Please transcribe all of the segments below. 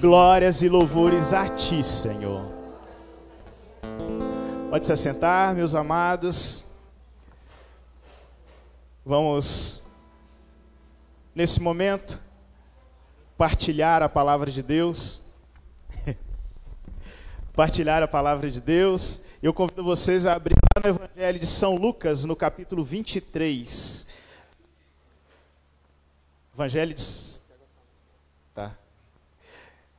Glórias e louvores a ti, Senhor. Pode se assentar, meus amados. Vamos, nesse momento, partilhar a palavra de Deus. partilhar a palavra de Deus. Eu convido vocês a abrir lá no Evangelho de São Lucas, no capítulo 23. Evangelho de.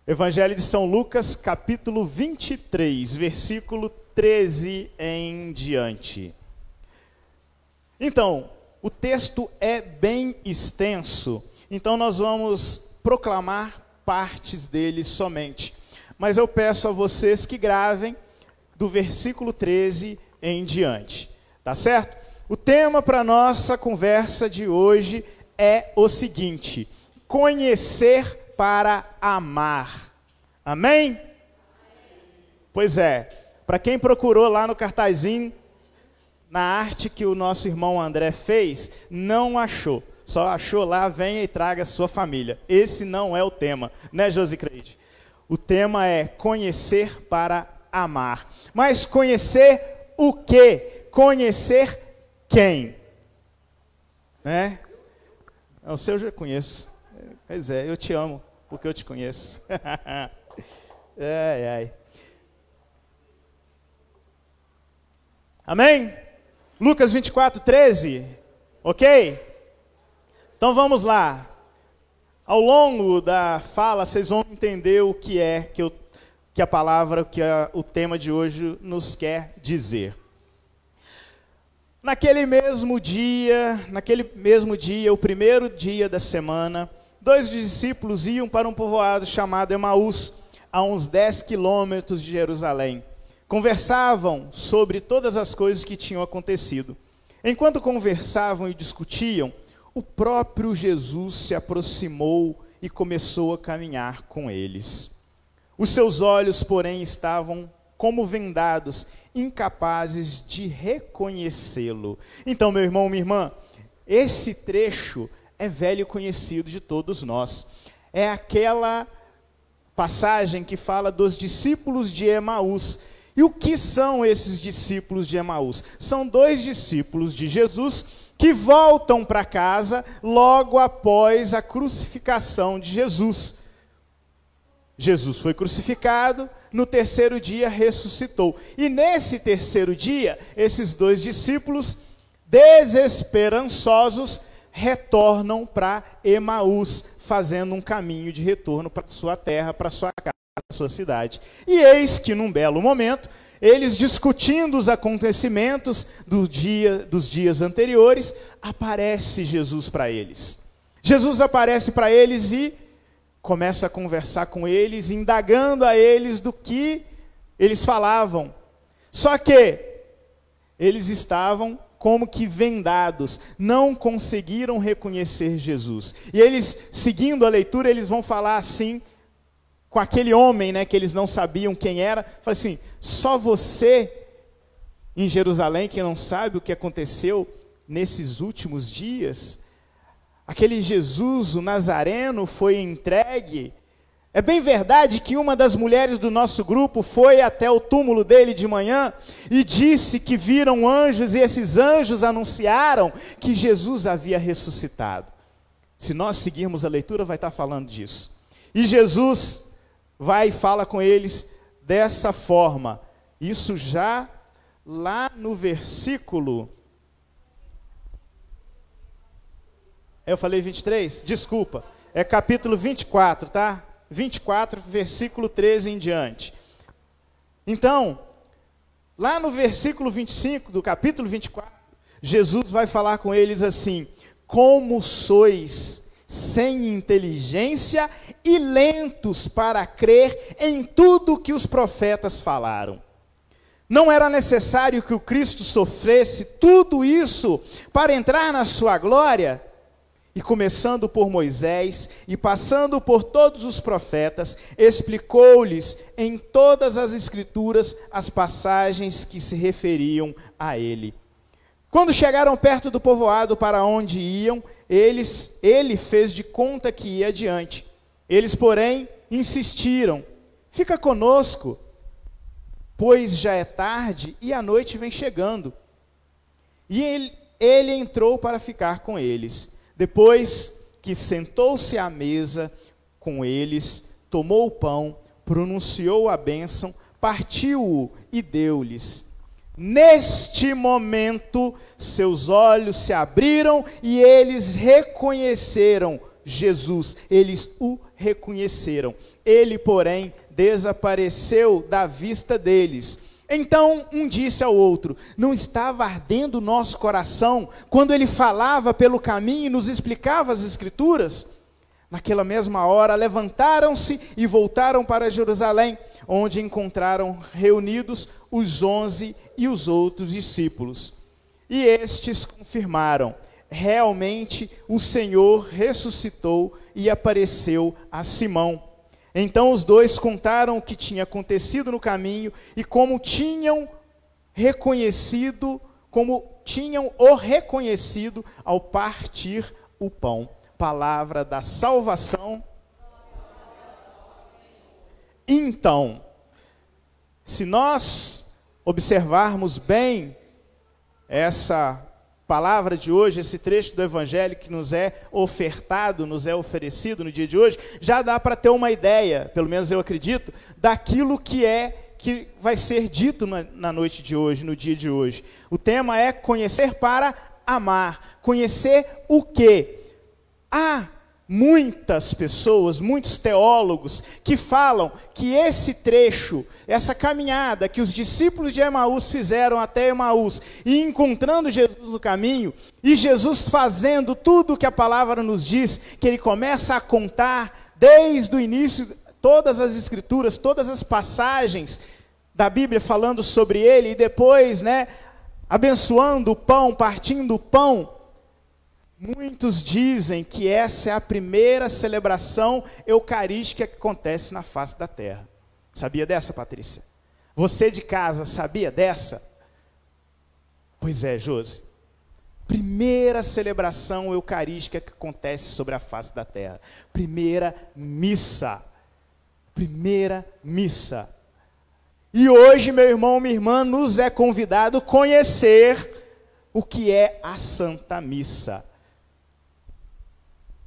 Evangelho de São Lucas, capítulo 23, versículo 13 em diante. Então, o texto é bem extenso, então nós vamos proclamar partes dele somente. Mas eu peço a vocês que gravem do versículo 13 em diante. Tá certo? O tema para nossa conversa de hoje é o seguinte: conhecer para amar. Amém? Pois é. Para quem procurou lá no cartazinho na arte que o nosso irmão André fez, não achou. Só achou lá, venha e traga sua família. Esse não é o tema, né, Josi Creide? O tema é conhecer para amar. Mas conhecer o quê? Conhecer quem? Né? O seu eu já conheço. Pois é, eu te amo, porque eu te conheço. ai, ai. Amém? Lucas 24, 13. Ok? Então vamos lá. Ao longo da fala, vocês vão entender o que é que, eu, que a palavra, que a, o tema de hoje nos quer dizer. Naquele mesmo dia, naquele mesmo dia, o primeiro dia da semana, dois discípulos iam para um povoado chamado Emaús, a uns 10 quilômetros de Jerusalém. Conversavam sobre todas as coisas que tinham acontecido. Enquanto conversavam e discutiam, o próprio Jesus se aproximou e começou a caminhar com eles. Os seus olhos, porém, estavam como vendados, incapazes de reconhecê-lo. Então, meu irmão, minha irmã, esse trecho é velho conhecido de todos nós. É aquela passagem que fala dos discípulos de Emaús e o que são esses discípulos de Emaús? São dois discípulos de Jesus que voltam para casa logo após a crucificação de Jesus. Jesus foi crucificado, no terceiro dia ressuscitou. E nesse terceiro dia, esses dois discípulos, desesperançosos, retornam para Emaús, fazendo um caminho de retorno para sua terra, para sua casa sua cidade. E eis que num belo momento, eles discutindo os acontecimentos do dia, dos dias anteriores, aparece Jesus para eles. Jesus aparece para eles e começa a conversar com eles, indagando a eles do que eles falavam. Só que eles estavam como que vendados, não conseguiram reconhecer Jesus. E eles, seguindo a leitura, eles vão falar assim com aquele homem, né, que eles não sabiam quem era, fala assim: só você em Jerusalém que não sabe o que aconteceu nesses últimos dias? Aquele Jesus, o Nazareno, foi entregue. É bem verdade que uma das mulheres do nosso grupo foi até o túmulo dele de manhã e disse que viram anjos e esses anjos anunciaram que Jesus havia ressuscitado. Se nós seguirmos a leitura, vai estar falando disso. E Jesus vai e fala com eles dessa forma. Isso já lá no versículo. Eu falei 23? Desculpa. É capítulo 24, tá? 24, versículo 13 em diante. Então, lá no versículo 25 do capítulo 24, Jesus vai falar com eles assim: Como sois sem inteligência e lentos para crer em tudo que os profetas falaram. Não era necessário que o Cristo sofresse tudo isso para entrar na sua glória? E começando por Moisés e passando por todos os profetas, explicou-lhes em todas as Escrituras as passagens que se referiam a ele. Quando chegaram perto do povoado para onde iam, eles, ele fez de conta que ia adiante. Eles, porém, insistiram: Fica conosco, pois já é tarde e a noite vem chegando. E ele, ele entrou para ficar com eles. Depois que sentou-se à mesa com eles, tomou o pão, pronunciou a bênção, partiu-o e deu-lhes. Neste momento, seus olhos se abriram e eles reconheceram Jesus. Eles o reconheceram. Ele, porém, desapareceu da vista deles. Então um disse ao outro: Não estava ardendo o nosso coração quando ele falava pelo caminho e nos explicava as Escrituras? Naquela mesma hora, levantaram-se e voltaram para Jerusalém, onde encontraram reunidos os onze e os outros discípulos. E estes confirmaram: realmente o Senhor ressuscitou e apareceu a Simão. Então os dois contaram o que tinha acontecido no caminho e como tinham reconhecido, como tinham o reconhecido ao partir o pão. Palavra da salvação. Então, se nós observarmos bem essa palavra de hoje, esse trecho do Evangelho que nos é ofertado, nos é oferecido no dia de hoje, já dá para ter uma ideia, pelo menos eu acredito, daquilo que é que vai ser dito na, na noite de hoje, no dia de hoje. O tema é conhecer para amar. Conhecer o quê? Há muitas pessoas, muitos teólogos, que falam que esse trecho, essa caminhada que os discípulos de Emaús fizeram até Emaús, e encontrando Jesus no caminho, e Jesus fazendo tudo o que a palavra nos diz, que ele começa a contar desde o início todas as escrituras, todas as passagens da Bíblia falando sobre ele, e depois, né, abençoando o pão, partindo o pão, Muitos dizem que essa é a primeira celebração eucarística que acontece na face da terra. Sabia dessa, Patrícia? Você de casa sabia dessa? Pois é, Josi. Primeira celebração eucarística que acontece sobre a face da terra. Primeira missa. Primeira missa. E hoje, meu irmão, minha irmã, nos é convidado conhecer o que é a Santa Missa.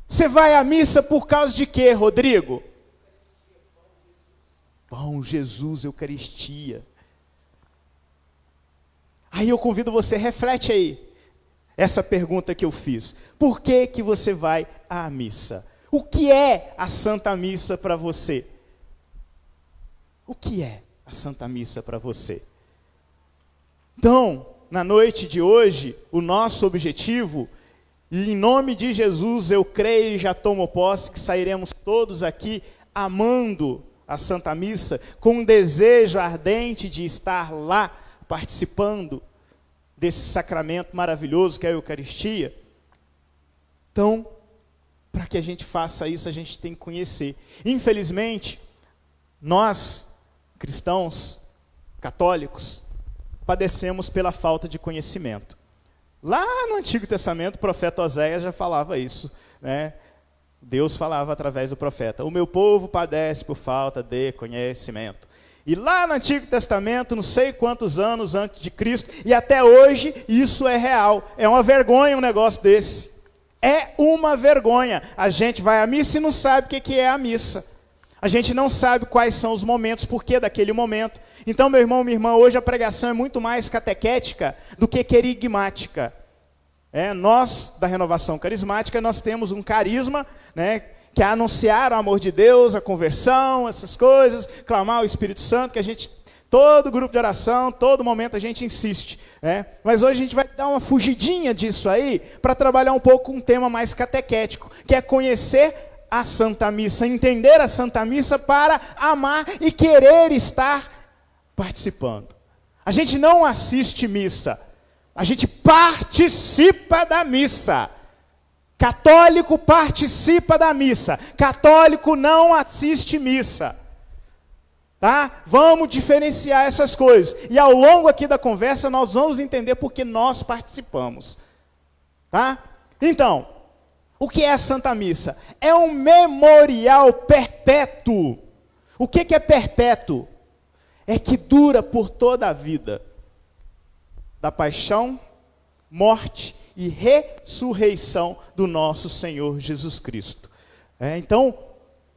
Você vai à missa por causa de quê, Rodrigo? Pão, Jesus, Eucaristia. Aí eu convido você, reflete aí essa pergunta que eu fiz. Por que que você vai à missa? O que é a Santa Missa para você? O que é a Santa Missa para você? Então, na noite de hoje, o nosso objetivo e em nome de Jesus eu creio e já tomo posse que sairemos todos aqui amando a Santa Missa, com um desejo ardente de estar lá participando desse sacramento maravilhoso que é a Eucaristia. Então, para que a gente faça isso, a gente tem que conhecer. Infelizmente, nós, cristãos, católicos, padecemos pela falta de conhecimento. Lá no Antigo Testamento, o profeta Oséias já falava isso. Né? Deus falava através do profeta: O meu povo padece por falta de conhecimento. E lá no Antigo Testamento, não sei quantos anos antes de Cristo, e até hoje, isso é real. É uma vergonha um negócio desse. É uma vergonha. A gente vai à missa e não sabe o que é a missa. A gente não sabe quais são os momentos, por que daquele momento. Então, meu irmão, minha irmã, hoje a pregação é muito mais catequética do que querigmática. É, nós, da renovação carismática, nós temos um carisma, né, que é anunciar o amor de Deus, a conversão, essas coisas, clamar o Espírito Santo, que a gente, todo grupo de oração, todo momento a gente insiste. Né? Mas hoje a gente vai dar uma fugidinha disso aí, para trabalhar um pouco um tema mais catequético, que é conhecer a Santa Missa, entender a Santa Missa para amar e querer estar participando. A gente não assiste missa, a gente participa da missa. Católico participa da missa, católico não assiste missa. Tá? Vamos diferenciar essas coisas. E ao longo aqui da conversa nós vamos entender porque nós participamos. Tá? Então, o que é a Santa Missa? É um memorial perpétuo. O que, que é perpétuo? É que dura por toda a vida da paixão, morte e ressurreição do nosso Senhor Jesus Cristo. É, então,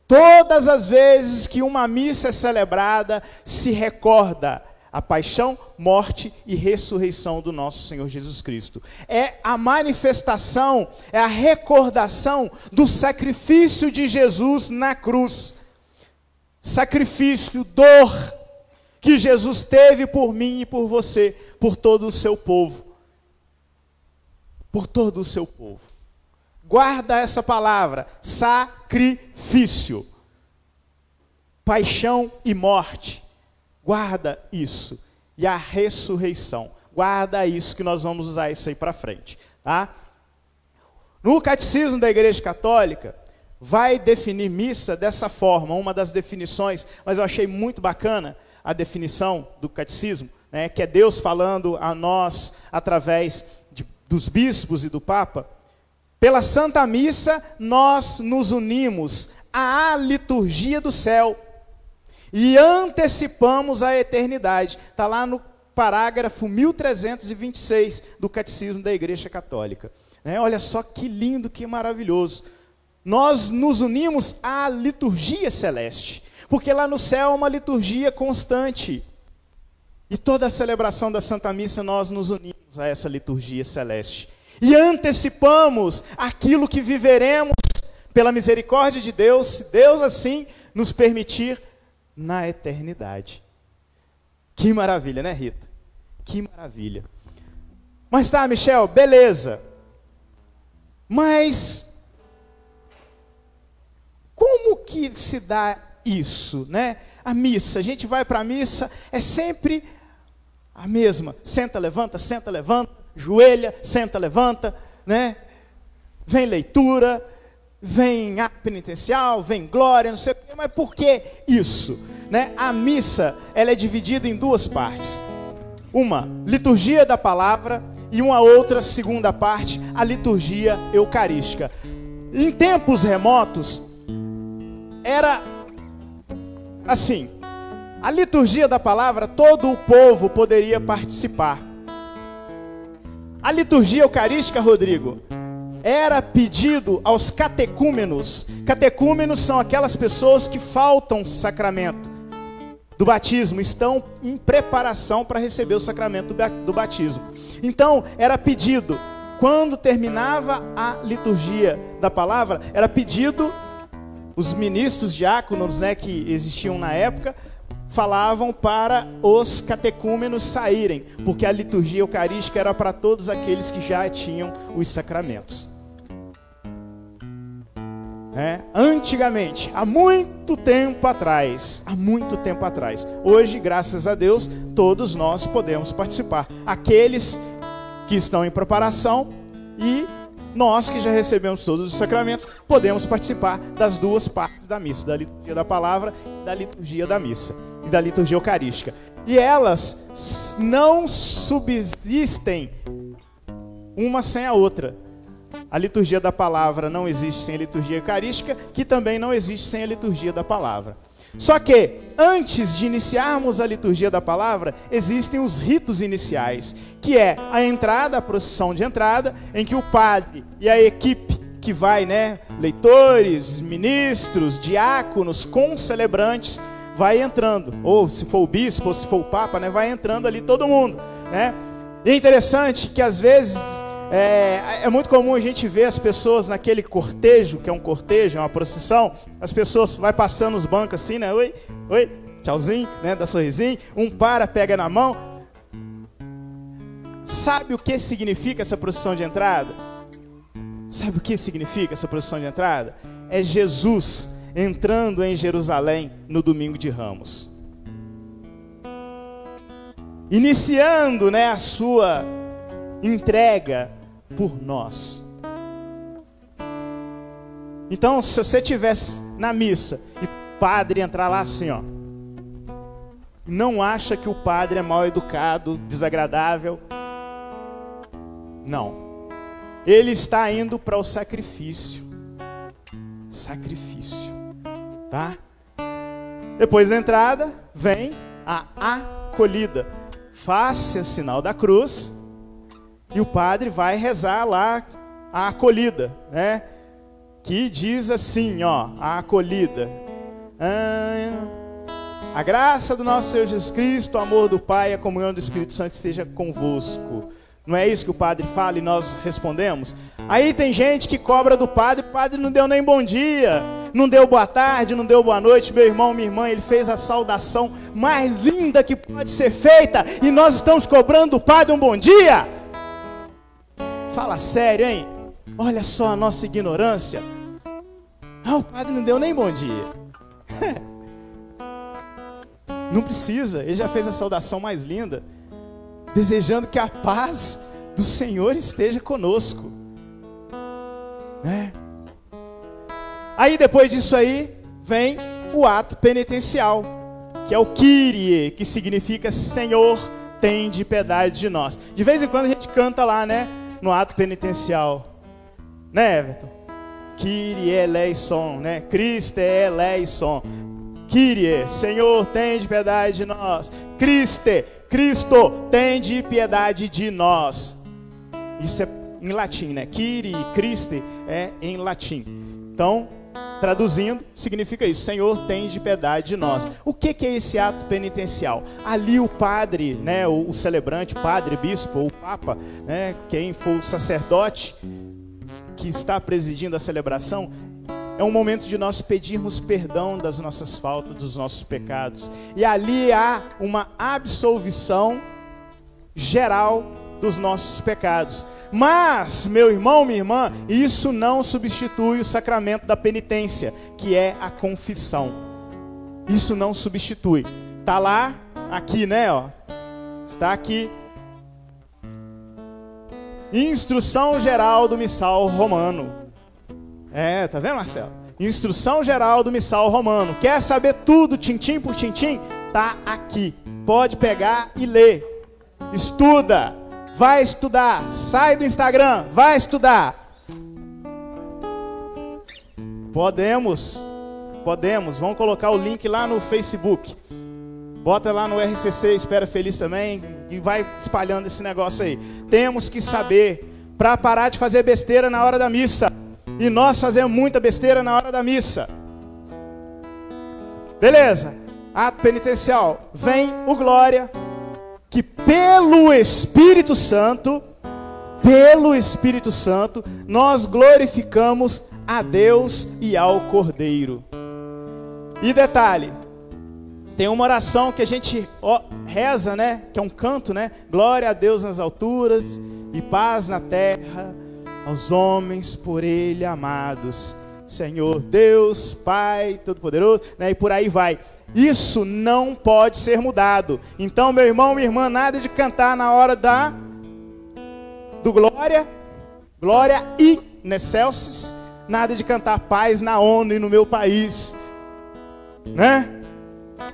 todas as vezes que uma missa é celebrada, se recorda a paixão, morte e ressurreição do nosso Senhor Jesus Cristo. É a manifestação, é a recordação do sacrifício de Jesus na cruz. Sacrifício, dor que Jesus teve por mim e por você, por todo o seu povo. Por todo o seu povo. Guarda essa palavra, sacrifício. Paixão e morte Guarda isso. E a ressurreição. Guarda isso que nós vamos usar isso aí para frente, tá? No catecismo da Igreja Católica vai definir missa dessa forma, uma das definições, mas eu achei muito bacana a definição do catecismo, né, que é Deus falando a nós através de, dos bispos e do Papa. Pela Santa Missa, nós nos unimos à liturgia do céu e antecipamos a eternidade. Está lá no parágrafo 1326 do Catecismo da Igreja Católica. É, olha só que lindo, que maravilhoso. Nós nos unimos à liturgia celeste, porque lá no céu é uma liturgia constante. E toda a celebração da Santa Missa nós nos unimos a essa liturgia celeste. E antecipamos aquilo que viveremos pela misericórdia de Deus, se Deus assim nos permitir na eternidade. Que maravilha, né, Rita? Que maravilha. Mas tá, Michel, beleza. Mas como que se dá isso, né? A missa, a gente vai para a missa, é sempre a mesma. Senta, levanta, senta, levanta, joelha, senta, levanta, né? Vem leitura, vem ato penitencial, vem glória, não sei o quê, mas por que isso? Né? A missa ela é dividida em duas partes. Uma, liturgia da palavra, e uma outra segunda parte, a liturgia eucarística. Em tempos remotos, era assim: a liturgia da palavra, todo o povo poderia participar. A liturgia eucarística, Rodrigo, era pedido aos catecúmenos. Catecúmenos são aquelas pessoas que faltam sacramento do batismo, estão em preparação para receber o sacramento do batismo. Então, era pedido, quando terminava a liturgia da palavra, era pedido os ministros diáconos, né, que existiam na época, falavam para os catecúmenos saírem, porque a liturgia eucarística era para todos aqueles que já tinham os sacramentos. É, antigamente, há muito tempo atrás, há muito tempo atrás. Hoje, graças a Deus, todos nós podemos participar. Aqueles que estão em preparação e nós que já recebemos todos os sacramentos, podemos participar das duas partes da missa, da liturgia da palavra e da liturgia da missa e da liturgia eucarística. E elas não subsistem uma sem a outra. A liturgia da palavra não existe sem a liturgia eucarística, que também não existe sem a liturgia da palavra. Só que, antes de iniciarmos a liturgia da palavra, existem os ritos iniciais, que é a entrada, a procissão de entrada, em que o padre e a equipe que vai, né, leitores, ministros, diáconos, celebrantes, vai entrando, ou se for o bispo, ou se for o papa, né, vai entrando ali todo mundo, né? E é interessante que às vezes é, é, muito comum a gente ver as pessoas naquele cortejo, que é um cortejo, é uma procissão, as pessoas vai passando os bancos assim, né? Oi, oi, tchauzinho, né? Dá sorrisinho, um para, pega na mão. Sabe o que significa essa procissão de entrada? Sabe o que significa essa procissão de entrada? É Jesus entrando em Jerusalém no domingo de Ramos. Iniciando, né, a sua entrega por nós. Então, se você estivesse na missa e o padre entrar lá assim, ó, não acha que o padre é mal educado, desagradável. Não. Ele está indo para o sacrifício. Sacrifício. Tá? Depois da entrada, vem a acolhida. Faça sinal da cruz e o padre vai rezar lá a acolhida, né? Que diz assim, ó, a acolhida. Ah, a graça do nosso Senhor Jesus Cristo, o amor do Pai e a comunhão do Espírito Santo esteja convosco. Não é isso que o padre fala e nós respondemos? Aí tem gente que cobra do padre, o padre não deu nem bom dia, não deu boa tarde, não deu boa noite, meu irmão, minha irmã, ele fez a saudação mais linda que pode ser feita e nós estamos cobrando do padre um bom dia. Fala sério, hein? Olha só a nossa ignorância. Ah, o padre não deu nem bom dia. não precisa, ele já fez a saudação mais linda desejando que a paz do Senhor esteja conosco. Né? Aí depois disso aí vem o ato penitencial, que é o Kyrie, que significa Senhor, tem de piedade de nós. De vez em quando a gente canta lá, né, no ato penitencial. Né, Everton? Kyrie eleison, né? Cristo é eleison. Kyrie, Senhor, tem de piedade de nós. Criste, Cristo, tem de piedade de nós. Isso é em latim, né? Kyrie, Christe é em latim. Então, traduzindo, significa isso: Senhor, tem de piedade de nós. O que, que é esse ato penitencial? Ali o padre, né, o, o celebrante, padre, bispo ou papa, né, quem for o sacerdote que está presidindo a celebração, é um momento de nós pedirmos perdão das nossas faltas, dos nossos pecados. E ali há uma absolvição geral dos nossos pecados. Mas, meu irmão, minha irmã, isso não substitui o sacramento da penitência, que é a confissão. Isso não substitui. Tá lá, aqui, né, ó. Está aqui. Instrução geral do missal romano. É, tá vendo, Marcelo? Instrução geral do missal romano. Quer saber tudo, tintim por tintim? Tá aqui. Pode pegar e ler. Estuda. Vai estudar. Sai do Instagram. Vai estudar. Podemos. Podemos. Vamos colocar o link lá no Facebook. Bota lá no RCC Espera Feliz também e vai espalhando esse negócio aí. Temos que saber para parar de fazer besteira na hora da missa. E nós fazemos muita besteira na hora da missa. Beleza? Ato penitencial. Vem o glória, que pelo Espírito Santo, pelo Espírito Santo, nós glorificamos a Deus e ao Cordeiro. E detalhe, tem uma oração que a gente reza, né? Que é um canto, né? Glória a Deus nas alturas e paz na terra aos homens por ele amados. Senhor Deus, Pai Todo-Poderoso, né? e por aí vai. Isso não pode ser mudado. Então, meu irmão, minha irmã, nada de cantar na hora da do glória, glória e Necelsis, nada de cantar paz na ONU e no meu país, né?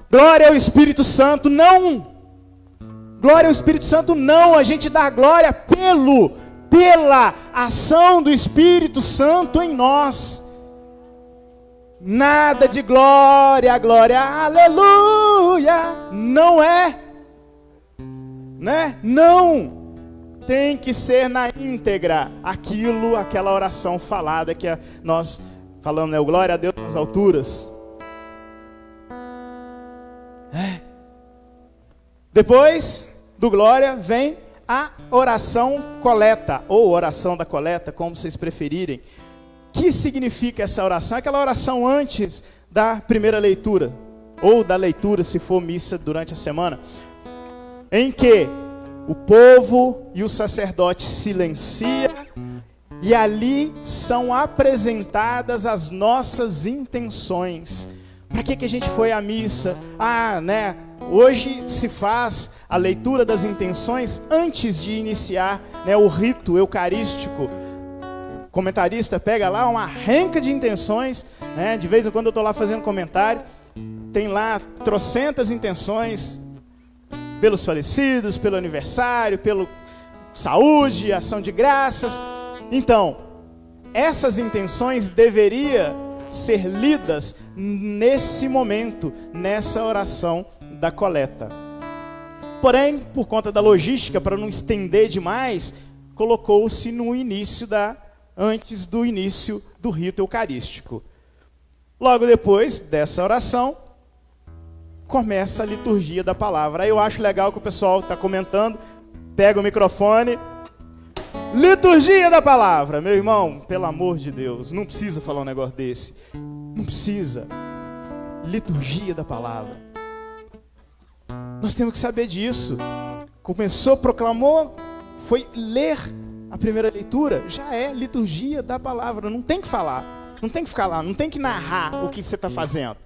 Glória ao Espírito Santo, não. Glória ao Espírito Santo, não. A gente dá glória pelo pela ação do Espírito Santo em nós. Nada de glória, glória, aleluia. Não é. Né? Não. Tem que ser na íntegra aquilo, aquela oração falada que nós falamos, né? O glória a Deus nas alturas. É. Depois do glória vem a oração coleta, ou oração da coleta, como vocês preferirem. Que significa essa oração? Aquela oração antes da primeira leitura, ou da leitura, se for missa durante a semana, em que o povo e o sacerdote silencia e ali são apresentadas as nossas intenções. Para que, que a gente foi à missa? Ah, né? Hoje se faz a leitura das intenções antes de iniciar né, o rito eucarístico. Comentarista pega lá uma renca de intenções, né, de vez em quando eu estou lá fazendo comentário, tem lá trocentas intenções pelos falecidos, pelo aniversário, pelo saúde, ação de graças. Então, essas intenções deveria ser lidas nesse momento, nessa oração da coleta. Porém, por conta da logística, para não estender demais, colocou-se no início da antes do início do rito eucarístico. Logo depois dessa oração, começa a liturgia da palavra. Aí eu acho legal que o pessoal está comentando, pega o microfone. Liturgia da palavra, meu irmão, pelo amor de Deus, não precisa falar um negócio desse. Não precisa. Liturgia da palavra. Nós temos que saber disso. Começou, proclamou, foi ler a primeira leitura, já é liturgia da palavra. Não tem que falar, não tem que ficar lá, não tem que narrar o que você está fazendo.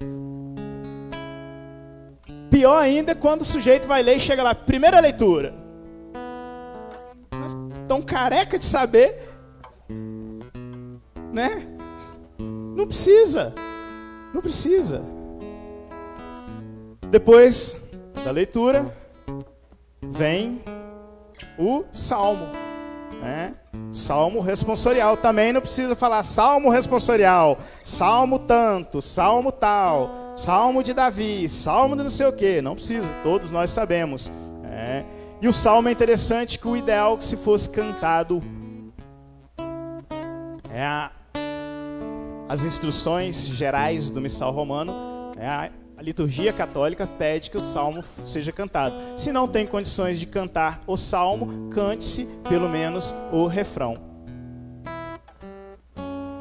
Pior ainda é quando o sujeito vai ler e chega lá, primeira leitura. Tão careca de saber, né? Não precisa, não precisa. Depois da leitura, vem o salmo. Né? Salmo responsorial. Também não precisa falar salmo responsorial, salmo tanto, salmo tal, salmo de Davi, salmo de não sei o que. Não precisa, todos nós sabemos. É. E o salmo é interessante que o ideal é que se fosse cantado é a, as instruções gerais do missal romano é a a liturgia católica pede que o salmo seja cantado. Se não tem condições de cantar o salmo, cante-se pelo menos o refrão.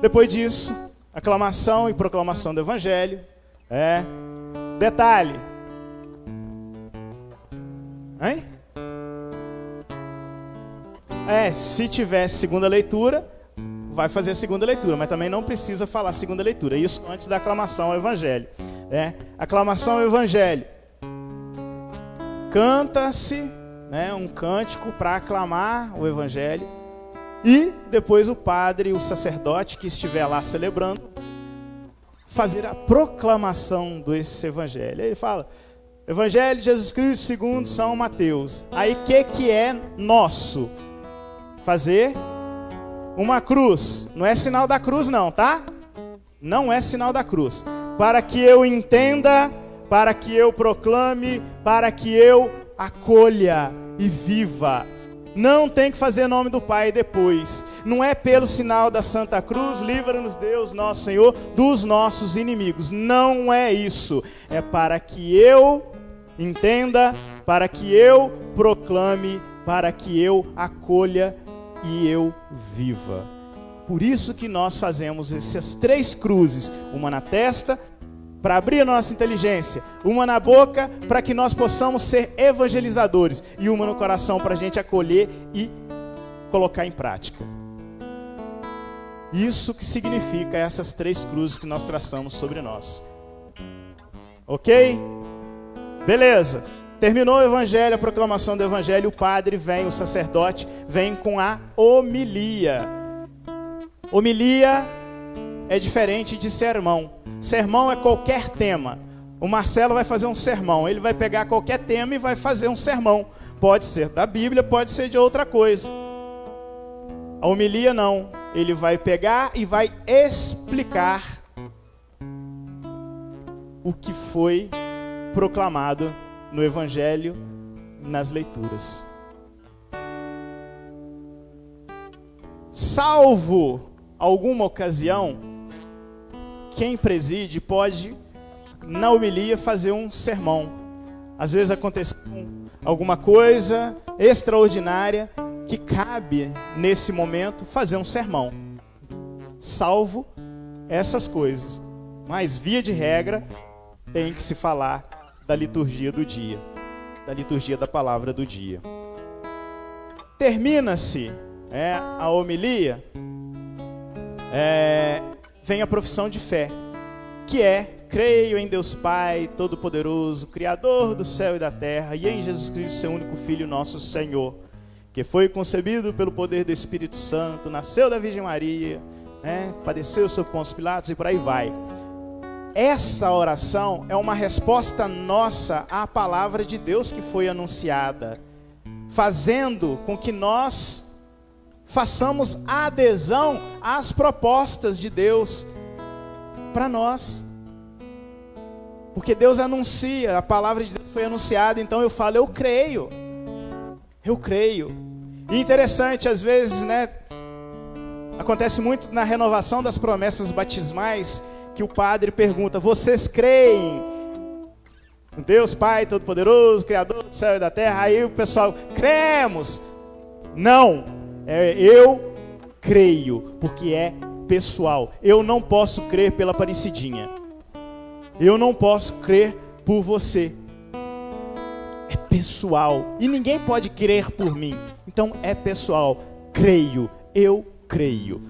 Depois disso, aclamação e proclamação do evangelho. É. Detalhe. Hein? É, se tiver segunda leitura, vai fazer a segunda leitura, mas também não precisa falar segunda leitura. Isso antes da aclamação ao evangelho. É, aclamação ao evangelho. Canta-se né, um cântico para aclamar o evangelho. E depois o padre, o sacerdote que estiver lá celebrando, fazer a proclamação desse evangelho. Ele fala: Evangelho de Jesus Cristo segundo São Mateus. Aí que, que é nosso? Fazer uma cruz. Não é sinal da cruz, não, tá? Não é sinal da cruz para que eu entenda, para que eu proclame, para que eu acolha e viva. Não tem que fazer nome do Pai depois. Não é pelo sinal da Santa Cruz, livra-nos Deus, nosso Senhor, dos nossos inimigos. Não é isso. É para que eu entenda, para que eu proclame, para que eu acolha e eu viva. Por isso que nós fazemos essas três cruzes, uma na testa, para abrir a nossa inteligência, uma na boca para que nós possamos ser evangelizadores e uma no coração para a gente acolher e colocar em prática. Isso que significa essas três cruzes que nós traçamos sobre nós. Ok? Beleza. Terminou o evangelho, a proclamação do evangelho, o padre vem, o sacerdote vem com a homilia. Homilia é diferente de sermão. Sermão é qualquer tema. O Marcelo vai fazer um sermão. Ele vai pegar qualquer tema e vai fazer um sermão. Pode ser da Bíblia, pode ser de outra coisa. A homilia não. Ele vai pegar e vai explicar o que foi proclamado no Evangelho, nas leituras. Salvo alguma ocasião quem preside pode, na homilia, fazer um sermão. Às vezes acontece alguma coisa extraordinária que cabe, nesse momento, fazer um sermão. Salvo essas coisas. Mas, via de regra, tem que se falar da liturgia do dia, da liturgia da palavra do dia. Termina-se é, a homilia. É, vem a profissão de fé, que é: creio em Deus Pai Todo-Poderoso, Criador do céu e da terra, e em Jesus Cristo, seu único Filho, nosso Senhor, que foi concebido pelo poder do Espírito Santo, nasceu da Virgem Maria, né, padeceu sob Pôncio Pilatos e por aí vai. Essa oração é uma resposta nossa à palavra de Deus que foi anunciada, fazendo com que nós façamos adesão às propostas de Deus. para nós. Porque Deus anuncia, a palavra de Deus foi anunciada, então eu falo, eu creio. Eu creio. E interessante, às vezes, né? Acontece muito na renovação das promessas batismais que o padre pergunta: Vocês creem? Deus Pai Todo-Poderoso, Criador do céu e da terra. Aí o pessoal, cremos. Não, é, eu creio, porque é pessoal. Eu não posso crer pela parecidinha. Eu não posso crer por você. É pessoal. E ninguém pode crer por mim. Então é pessoal. Creio. Eu creio.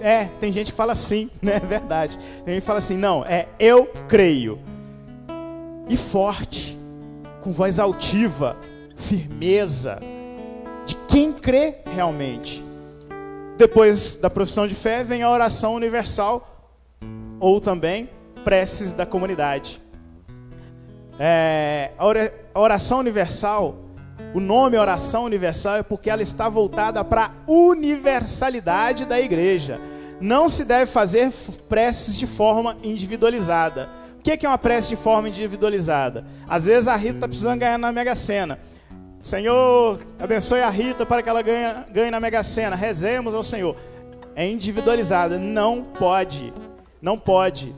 É, tem gente que fala sim, né? É verdade. Tem gente que fala assim, não, é eu creio. E forte, com voz altiva, firmeza, de quem crê realmente. Depois da profissão de fé vem a oração universal, ou também preces da comunidade. É, a oração universal, o nome oração universal é porque ela está voltada para a universalidade da igreja. Não se deve fazer preces de forma individualizada. O que é uma prece de forma individualizada? Às vezes a Rita está precisando ganhar na Mega Sena. Senhor, abençoe a Rita para que ela ganhe, ganhe na Mega Sena. Rezemos ao Senhor. É individualizada. Não pode. Não pode.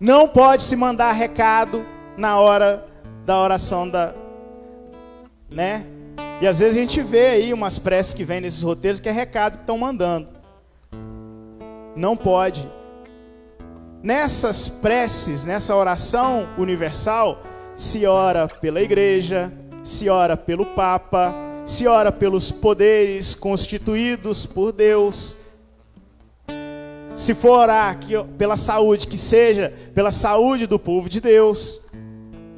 Não pode se mandar recado na hora da oração da, né? E às vezes a gente vê aí umas preces que vêm nesses roteiros que é recado que estão mandando. Não pode. Nessas preces, nessa oração universal, se ora pela igreja, se ora pelo Papa, se ora pelos poderes constituídos por Deus. Se for orar aqui pela saúde, que seja pela saúde do povo de Deus.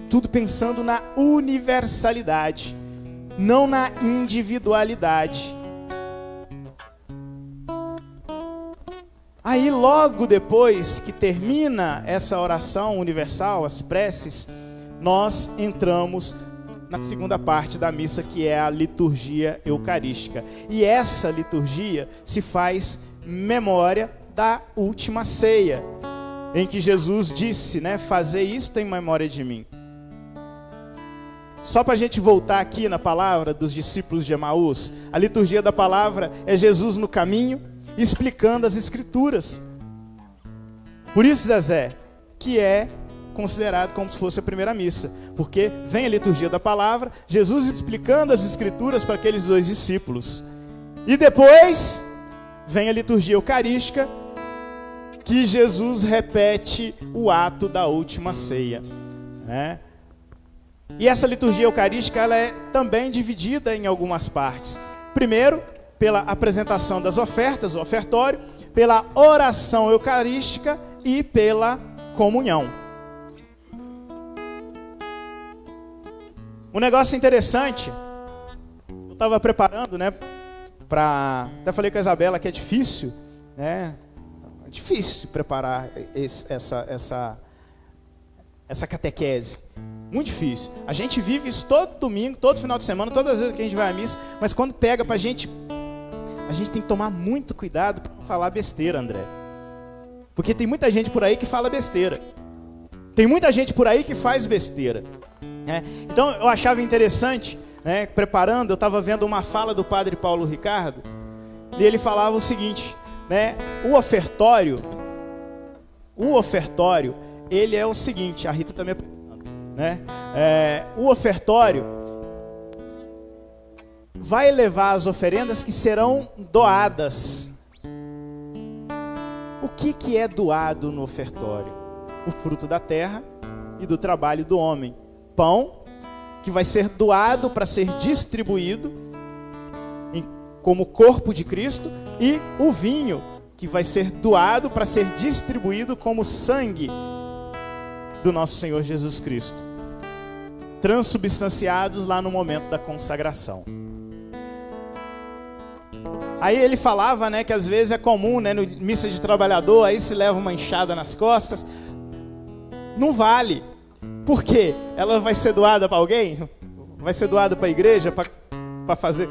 Tudo pensando na universalidade, não na individualidade. Aí, logo depois que termina essa oração universal, as preces, nós entramos na segunda parte da missa, que é a liturgia eucarística. E essa liturgia se faz memória da última ceia, em que Jesus disse, né, fazer isto em memória de mim. Só para a gente voltar aqui na palavra dos discípulos de Emaús, a liturgia da palavra é Jesus no caminho, explicando as escrituras. Por isso, Zezé, que é considerado como se fosse a primeira missa, porque vem a liturgia da palavra, Jesus explicando as escrituras para aqueles dois discípulos. E depois vem a liturgia eucarística, que Jesus repete o ato da última ceia. Né? E essa liturgia eucarística ela é também dividida em algumas partes. Primeiro, pela apresentação das ofertas, o ofertório, pela oração eucarística e pela comunhão. Um negócio interessante, eu estava preparando, né, para, até falei com a Isabela que é difícil, né, é difícil preparar esse, essa, essa, essa catequese, muito difícil. A gente vive isso todo domingo, todo final de semana, todas as vezes que a gente vai à missa, mas quando pega para a gente, a gente tem que tomar muito cuidado para não falar besteira, André. Porque tem muita gente por aí que fala besteira. Tem muita gente por aí que faz besteira. Né? Então eu achava interessante, né, preparando, eu estava vendo uma fala do padre Paulo Ricardo, e ele falava o seguinte, né, o ofertório, o ofertório, ele é o seguinte, a Rita também né, é, o ofertório vai levar as oferendas que serão doadas. O que, que é doado no ofertório? O fruto da terra e do trabalho do homem pão que vai ser doado para ser distribuído em, como corpo de Cristo e o vinho que vai ser doado para ser distribuído como sangue do nosso Senhor Jesus Cristo, transubstanciados lá no momento da consagração. Aí ele falava, né, que às vezes é comum, né, no missa de trabalhador, aí se leva uma enxada nas costas. Não vale. Por quê? Ela vai ser doada para alguém? Vai ser doada para a igreja para fazer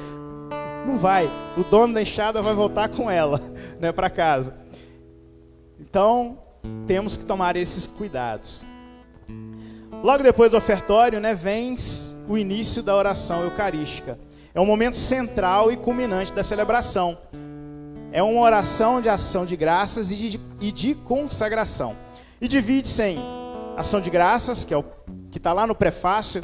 Não vai. O dono da enxada vai voltar com ela, né, para casa. Então, temos que tomar esses cuidados. Logo depois do ofertório, né, vem o início da oração eucarística. É um momento central e culminante da celebração. É uma oração de ação de graças e de, e de consagração. E divide-se em ação de graças, que é o que está lá no prefácio.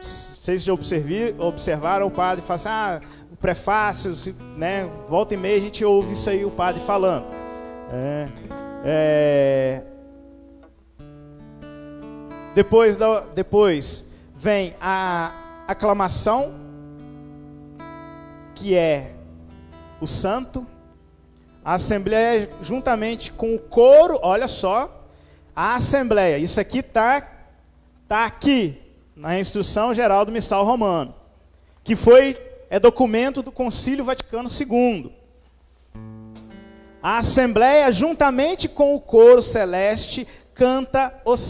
Vocês já observaram o padre fala assim, ah, o prefácio, né? Volta e meia a gente ouve isso aí o padre falando. É, é, depois, da, depois vem a aclamação, que é o santo, a assembleia juntamente com o coro, olha só, a assembleia, isso aqui está tá aqui na instrução geral do Missal Romano, que foi é documento do Concílio Vaticano II. A assembleia juntamente com o coro celeste canta os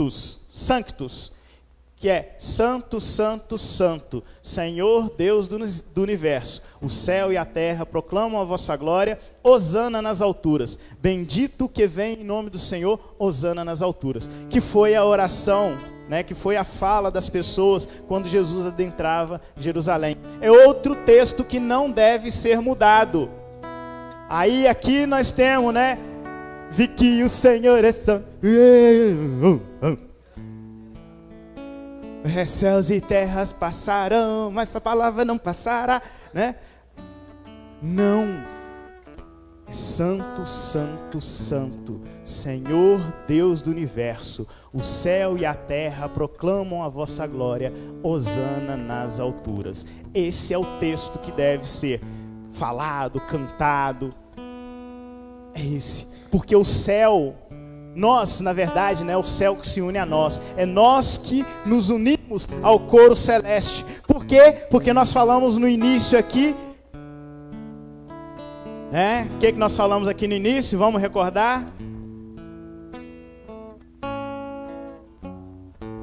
sanctus, sanctus, que é Santo, Santo, Santo, Senhor Deus do, do, universo. O céu e a terra proclamam a vossa glória, Osana nas alturas. Bendito que vem em nome do Senhor, Osana nas alturas. Que foi a oração, né, que foi a fala das pessoas quando Jesus adentrava Jerusalém. É outro texto que não deve ser mudado. Aí aqui nós temos, né? Vi que o Senhor é santo. É, céus e terras passarão, mas a palavra não passará, né? Não. É santo, santo, santo, Senhor Deus do universo. O céu e a terra proclamam a vossa glória. Hosana nas alturas. Esse é o texto que deve ser falado, cantado. É esse. Porque o céu nós, na verdade, né, é o céu que se une a nós. É nós que nos unimos ao coro celeste. Por quê? Porque nós falamos no início aqui. Né? O que, que nós falamos aqui no início? Vamos recordar?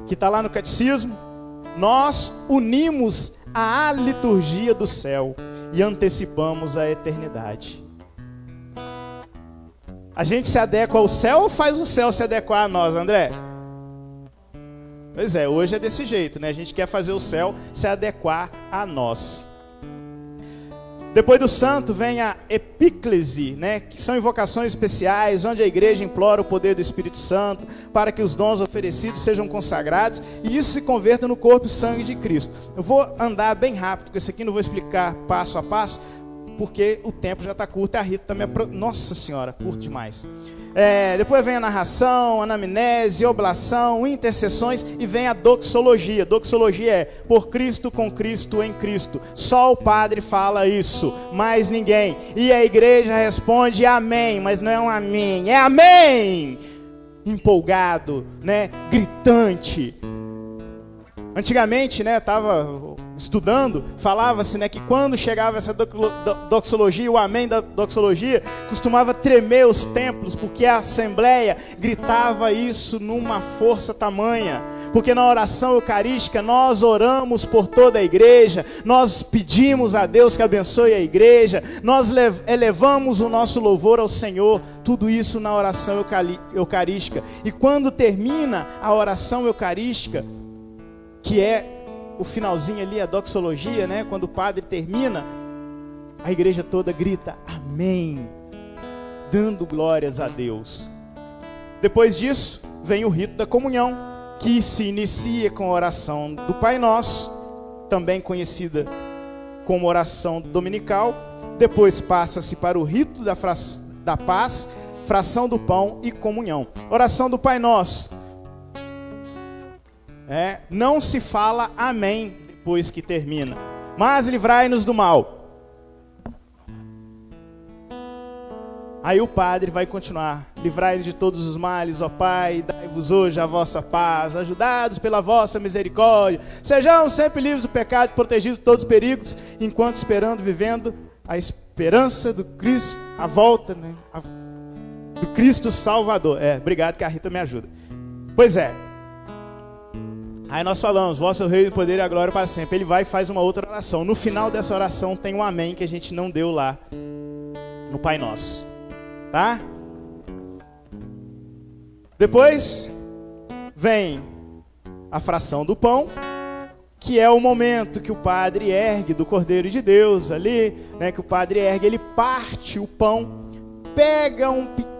Que está lá no catecismo. Nós unimos a liturgia do céu e antecipamos a eternidade. A gente se adequa ao céu ou faz o céu se adequar a nós, André? Pois é, hoje é desse jeito, né? A gente quer fazer o céu se adequar a nós. Depois do santo vem a epíclese, né, que são invocações especiais, onde a igreja implora o poder do Espírito Santo para que os dons oferecidos sejam consagrados e isso se converta no corpo e sangue de Cristo. Eu vou andar bem rápido, porque isso aqui não vou explicar passo a passo, porque o tempo já está curto e a Rita também é. Nossa Senhora, curto demais. É, depois vem a narração, anamnese, oblação, intercessões e vem a doxologia. Doxologia é por Cristo, com Cristo, em Cristo. Só o Padre fala isso, mais ninguém. E a igreja responde amém, mas não é um amém, é amém! Empolgado, né? Gritante. Antigamente, né, tava estudando, falava-se né, que quando chegava essa doxologia, o amém da doxologia, costumava tremer os templos, porque a assembleia gritava isso numa força tamanha. Porque na oração eucarística nós oramos por toda a igreja, nós pedimos a Deus que abençoe a igreja, nós elevamos o nosso louvor ao Senhor, tudo isso na oração eucarística. E quando termina a oração eucarística, que é o finalzinho ali, a doxologia, né? Quando o padre termina, a igreja toda grita amém, dando glórias a Deus. Depois disso, vem o rito da comunhão, que se inicia com a oração do Pai Nosso, também conhecida como oração dominical. Depois passa-se para o rito da, da paz, fração do pão e comunhão. Oração do Pai Nosso é, não se fala amém depois que termina. Mas livrai-nos do mal. Aí o padre vai continuar: Livrai-nos de todos os males, ó Pai, dai-vos hoje a vossa paz, ajudados pela vossa misericórdia. Sejam sempre livres do pecado, protegidos de todos os perigos, enquanto esperando, vivendo a esperança do Cristo, a volta né, a, do Cristo Salvador. É, obrigado que a Rita me ajuda. Pois é, Aí nós falamos, vosso rei, o poder e a glória para sempre. Ele vai e faz uma outra oração. No final dessa oração tem um amém que a gente não deu lá no Pai Nosso. Tá? Depois vem a fração do pão, que é o momento que o padre ergue do Cordeiro de Deus ali, né, que o padre ergue, ele parte o pão, pega um pequeno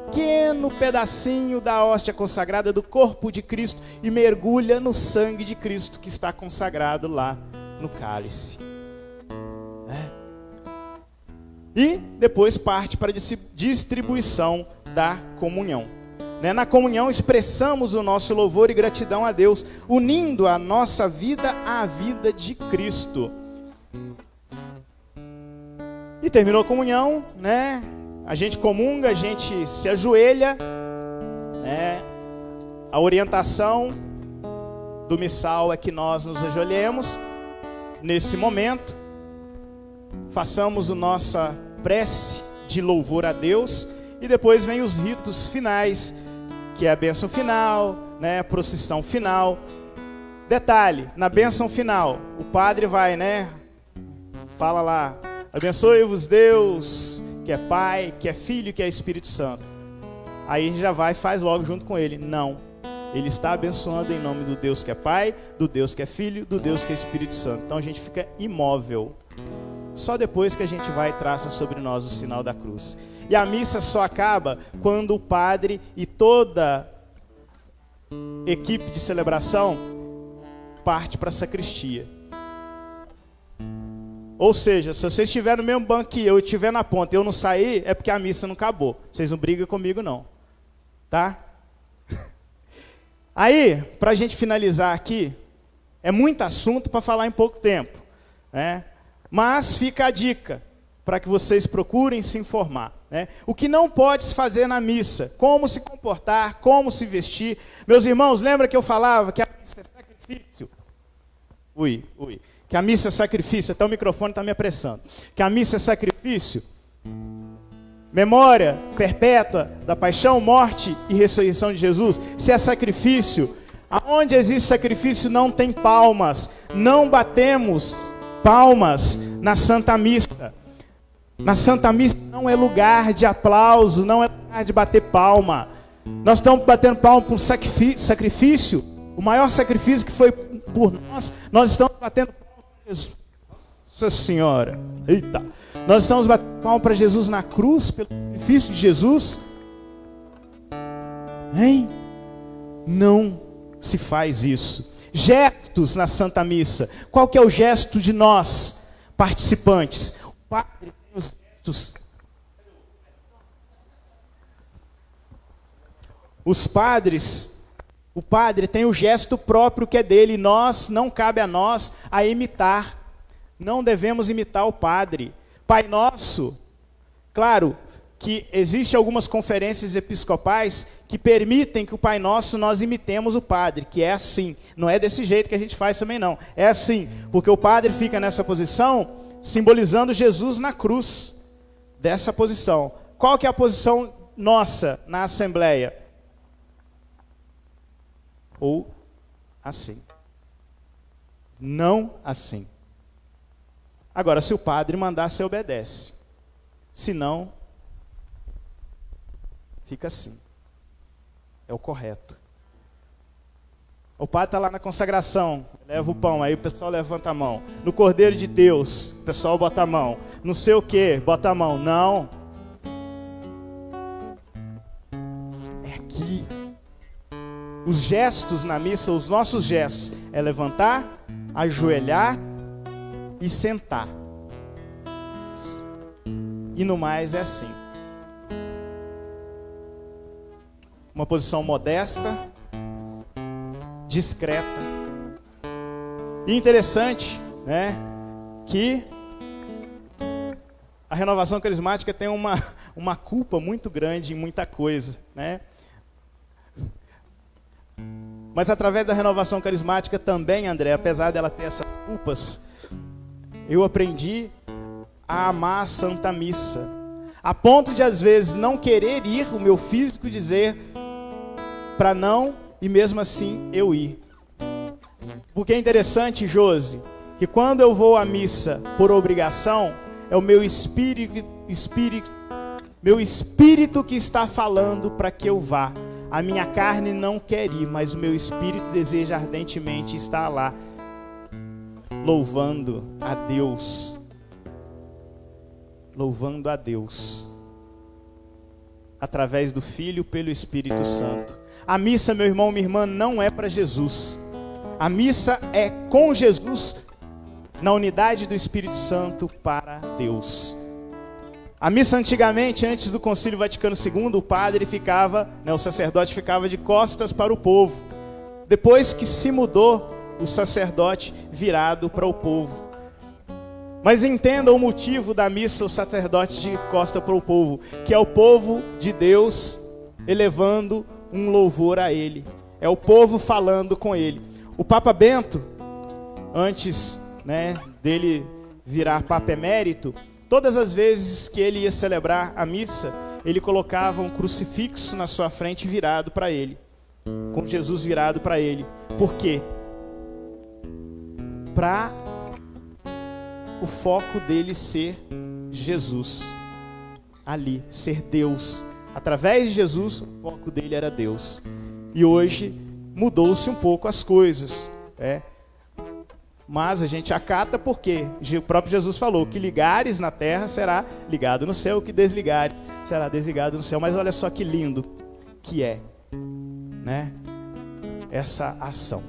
pedacinho da hóstia consagrada do corpo de Cristo e mergulha no sangue de Cristo que está consagrado lá no cálice. É. E depois parte para a distribuição da comunhão. Né? Na comunhão expressamos o nosso louvor e gratidão a Deus, unindo a nossa vida à vida de Cristo. E terminou a comunhão, né? A gente comunga, a gente se ajoelha, né? A orientação do missal é que nós nos ajoelhemos nesse momento, façamos a nossa prece de louvor a Deus e depois vem os ritos finais que é a bênção final, né, procissão final. Detalhe, na bênção final, o padre vai, né, fala lá, abençoe-vos Deus, que é Pai, que é Filho, que é Espírito Santo. Aí a gente já vai e faz logo junto com ele. Não. Ele está abençoando em nome do Deus que é Pai, do Deus que é Filho, do Deus que é Espírito Santo. Então a gente fica imóvel. Só depois que a gente vai e traça sobre nós o sinal da cruz. E a missa só acaba quando o padre e toda equipe de celebração parte para a sacristia. Ou seja, se você estiver no mesmo banco que eu e estiver na ponta e eu não sair, é porque a missa não acabou. Vocês não brigam comigo, não. Tá? Aí, para a gente finalizar aqui, é muito assunto para falar em pouco tempo. Né? Mas fica a dica para que vocês procurem se informar. Né? O que não pode se fazer na missa, como se comportar, como se vestir. Meus irmãos, lembra que eu falava que a missa é sacrifício? Ui, ui. Que a missa é sacrifício, até o microfone está me apressando. Que a missa é sacrifício. Memória perpétua da paixão, morte e ressurreição de Jesus. Se é sacrifício, aonde existe sacrifício não tem palmas. Não batemos palmas na Santa Missa. Na Santa Missa não é lugar de aplauso, não é lugar de bater palma. Nós estamos batendo palma por sacrifício, o maior sacrifício que foi por nós. Nós estamos batendo palma. Nossa Senhora, eita. Nós estamos batendo palma para Jesus na cruz, pelo sacrifício de Jesus. Hein? Não se faz isso. Gestos na Santa Missa. Qual que é o gesto de nós, participantes? O Padre os padres, o padre tem o gesto próprio que é dele, nós, não cabe a nós a imitar. Não devemos imitar o padre. Pai Nosso, claro que existe algumas conferências episcopais que permitem que o Pai Nosso nós imitemos o padre, que é assim. Não é desse jeito que a gente faz também não. É assim, porque o padre fica nessa posição simbolizando Jesus na cruz dessa posição. Qual que é a posição nossa na assembleia? Ou assim. Não assim. Agora, se o padre mandar, você obedece. Se não, fica assim. É o correto. O padre está lá na consagração, leva o pão, aí o pessoal levanta a mão. No Cordeiro de Deus, o pessoal bota a mão. Não sei o que, bota a mão. Não. É aqui. Os gestos na missa, os nossos gestos, é levantar, ajoelhar e sentar. E no mais é assim. Uma posição modesta, discreta. E interessante, né, que a renovação carismática tem uma, uma culpa muito grande em muita coisa, né? Mas através da renovação carismática também, André, apesar dela ter essas culpas, eu aprendi a amar a Santa Missa. A ponto de às vezes não querer ir, o meu físico dizer para não e mesmo assim eu ir. Porque é interessante, Josi, que quando eu vou à missa por obrigação, é o meu espírito, espírito meu espírito que está falando para que eu vá. A minha carne não quer ir, mas o meu espírito deseja ardentemente estar lá, louvando a Deus. Louvando a Deus. Através do Filho pelo Espírito Santo. A missa, meu irmão, minha irmã, não é para Jesus. A missa é com Jesus na unidade do Espírito Santo para Deus. A missa antigamente, antes do Concílio Vaticano II, o padre ficava, né, o sacerdote ficava de costas para o povo. Depois que se mudou, o sacerdote virado para o povo. Mas entenda o motivo da missa, o sacerdote de costa para o povo, que é o povo de Deus elevando um louvor a Ele. É o povo falando com Ele. O Papa Bento, antes né, dele virar Papa Emérito, Todas as vezes que ele ia celebrar a missa, ele colocava um crucifixo na sua frente virado para ele, com Jesus virado para ele. Por quê? Para o foco dele ser Jesus, ali, ser Deus. Através de Jesus, o foco dele era Deus. E hoje mudou-se um pouco as coisas. É, mas a gente acata porque o próprio Jesus falou: que ligares na terra será ligado no céu, que desligares será desligado no céu. Mas olha só que lindo que é, né? Essa ação.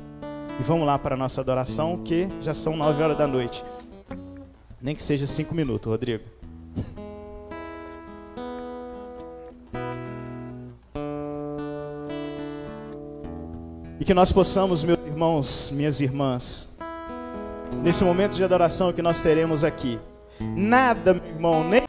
E vamos lá para a nossa adoração, que já são nove horas da noite. Nem que seja cinco minutos, Rodrigo. E que nós possamos, meus irmãos, minhas irmãs, nesse momento de adoração que nós teremos aqui. Nada, meu irmão, nem